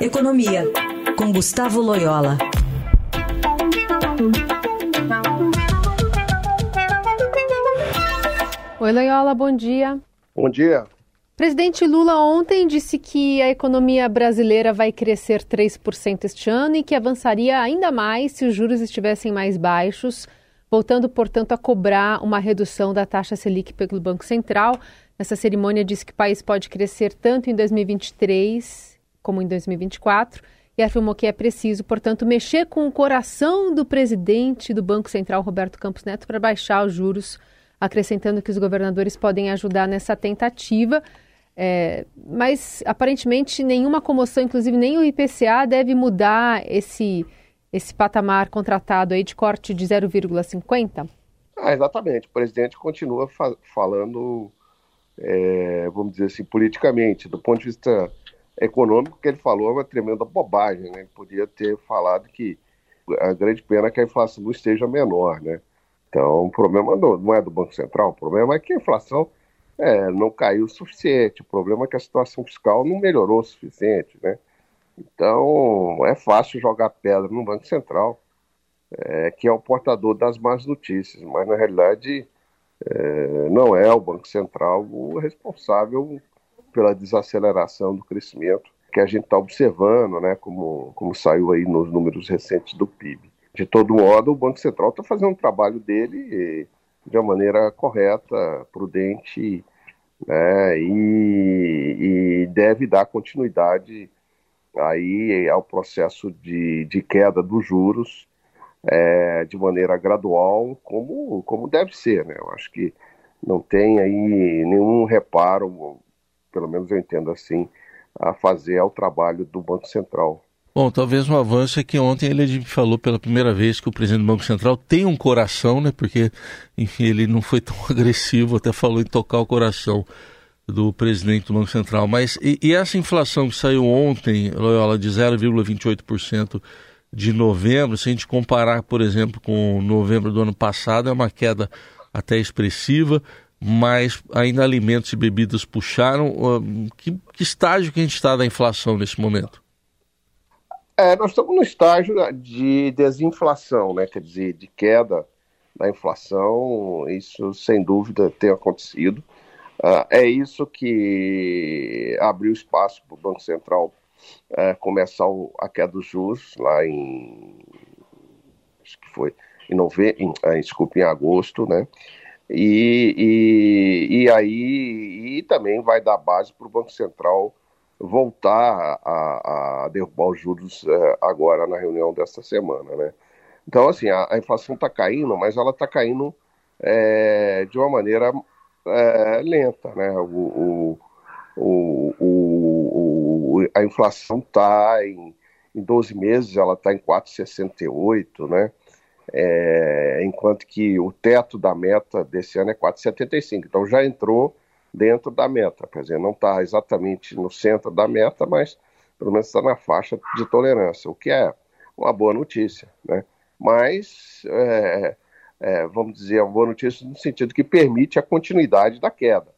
Economia, com Gustavo Loyola. Oi, Loyola, bom dia. Bom dia. Presidente Lula ontem disse que a economia brasileira vai crescer 3% este ano e que avançaria ainda mais se os juros estivessem mais baixos, voltando, portanto, a cobrar uma redução da taxa Selic pelo Banco Central. Nessa cerimônia, disse que o país pode crescer tanto em 2023 como em 2024 e afirmou que é preciso, portanto, mexer com o coração do presidente do Banco Central, Roberto Campos Neto, para baixar os juros acrescentando que os governadores podem ajudar nessa tentativa. É, mas aparentemente nenhuma comoção, inclusive nem o IPCA, deve mudar esse, esse patamar contratado aí de corte de 0,50? Ah, exatamente. O presidente continua fa falando, é, vamos dizer assim, politicamente. Do ponto de vista econômico, que ele falou é uma tremenda bobagem. Né? Ele podia ter falado que a grande pena é que a inflação não esteja menor, né? Então, o problema não, é do Banco Central, o problema é que a inflação é, não caiu o suficiente, o problema é que a situação fiscal não melhorou o suficiente, né? Então, é fácil jogar pedra no Banco Central, é, que é o portador das más notícias, mas na realidade é, não é o Banco Central o responsável pela desaceleração do crescimento que a gente está observando, né, como, como saiu aí nos números recentes do PIB. De todo modo, o Banco Central está fazendo o trabalho dele de uma maneira correta, prudente, né, e, e, deve dar continuidade aí ao processo de, de queda dos juros é, de maneira gradual, como, como deve ser. Né? Eu acho que não tem aí nenhum reparo, pelo menos eu entendo assim, a fazer ao trabalho do Banco Central. Bom, talvez um avanço é que ontem ele falou pela primeira vez que o presidente do Banco Central tem um coração, né? Porque, enfim, ele não foi tão agressivo, até falou em tocar o coração do presidente do Banco Central. Mas e, e essa inflação que saiu ontem, Loyola, de 0,28% de novembro, se a gente comparar, por exemplo, com novembro do ano passado, é uma queda até expressiva, mas ainda alimentos e bebidas puxaram. Que, que estágio que a gente está da inflação nesse momento? É, nós estamos no estágio de desinflação, né? quer dizer, de queda da inflação, isso sem dúvida tem acontecido. Uh, é isso que abriu espaço para o Banco Central uh, começar o, a queda dos juros lá em. Acho que foi em novembro, em, uh, desculpa, em agosto, né? E, e, e aí e também vai dar base para o Banco Central voltar a, a derrubar os juros é, agora na reunião desta semana, né? Então, assim, a, a inflação está caindo, mas ela está caindo é, de uma maneira é, lenta, né? O, o, o, a inflação está em, em 12 meses, ela está em 4,68, né? É, enquanto que o teto da meta desse ano é 4,75. Então já entrou dentro da meta. Quer dizer, não está exatamente no centro da meta, mas pelo menos está na faixa de tolerância, o que é uma boa notícia. Né? Mas, é, é, vamos dizer, uma boa notícia no sentido que permite a continuidade da queda.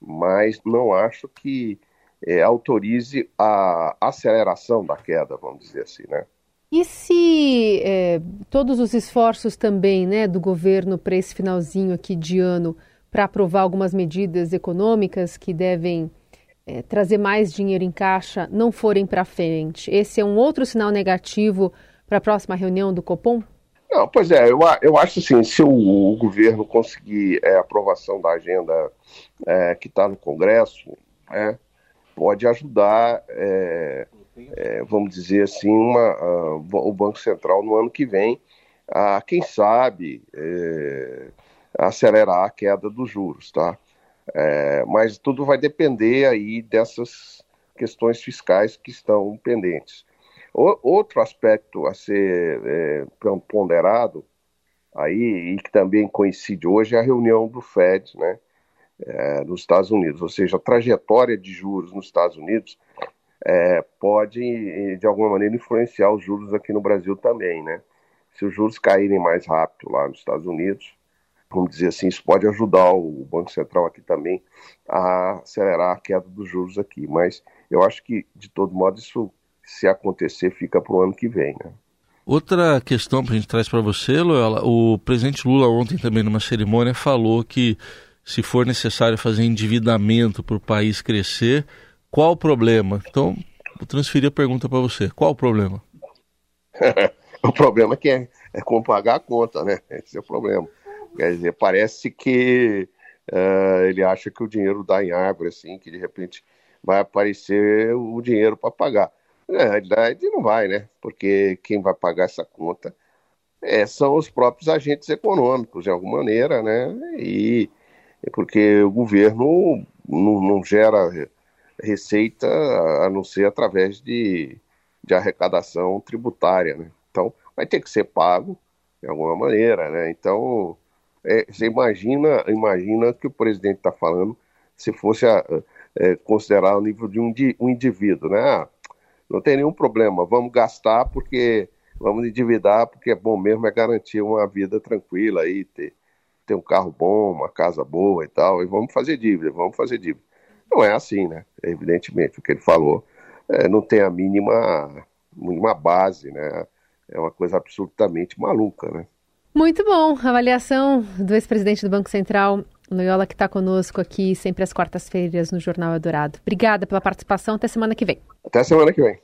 Mas não acho que é, autorize a aceleração da queda, vamos dizer assim, né? E se é, todos os esforços também né, do governo para esse finalzinho aqui de ano para aprovar algumas medidas econômicas que devem é, trazer mais dinheiro em caixa não forem para frente. Esse é um outro sinal negativo para a próxima reunião do Copom? Não, pois é, eu, eu acho assim, se o, o governo conseguir é, aprovação da agenda é, que está no Congresso, é, pode ajudar, é, vamos dizer assim, uma, o Banco Central no ano que vem a, quem sabe, é, acelerar a queda dos juros, tá? É, mas tudo vai depender aí dessas questões fiscais que estão pendentes. O, outro aspecto a ser é, ponderado aí, e que também coincide hoje, é a reunião do Fed, né, é, nos Estados Unidos, ou seja, a trajetória de juros nos Estados Unidos é, pode, de alguma maneira, influenciar os juros aqui no Brasil também, né? Se os juros caírem mais rápido lá nos Estados Unidos, vamos dizer assim, isso pode ajudar o Banco Central aqui também a acelerar a queda dos juros aqui. Mas eu acho que, de todo modo, isso se acontecer, fica para o ano que vem. Né? Outra questão que a gente traz para você, Loyola, o presidente Lula ontem também numa cerimônia falou que se for necessário fazer endividamento para o país crescer, qual o problema? Então, vou transferir a pergunta para você. Qual o problema? o problema é que é, é como pagar a conta, né? Esse é o problema. Quer dizer, parece que uh, ele acha que o dinheiro dá em árvore, assim, que de repente vai aparecer o dinheiro para pagar. Na realidade, não vai, né? Porque quem vai pagar essa conta é, são os próprios agentes econômicos, de alguma maneira, né? E porque o governo não, não gera receita a não ser através de, de arrecadação tributária, né? Então, vai ter que ser pago de alguma maneira, né? Então, é, você imagina, imagina que o presidente está falando se fosse a, é, considerar o nível de um, um indivíduo, né? Ah, não tem nenhum problema, vamos gastar porque vamos endividar porque é bom mesmo é garantir uma vida tranquila aí, ter, ter um carro bom, uma casa boa e tal, e vamos fazer dívida, vamos fazer dívida. Não é assim, né? Evidentemente, o que ele falou é, não tem a mínima, mínima base, né? É uma coisa absolutamente maluca, né? Muito bom. Avaliação do ex-presidente do Banco Central, Loyola, que está conosco aqui sempre às quartas-feiras no Jornal Eldorado. Obrigada pela participação. Até semana que vem. Até semana que vem.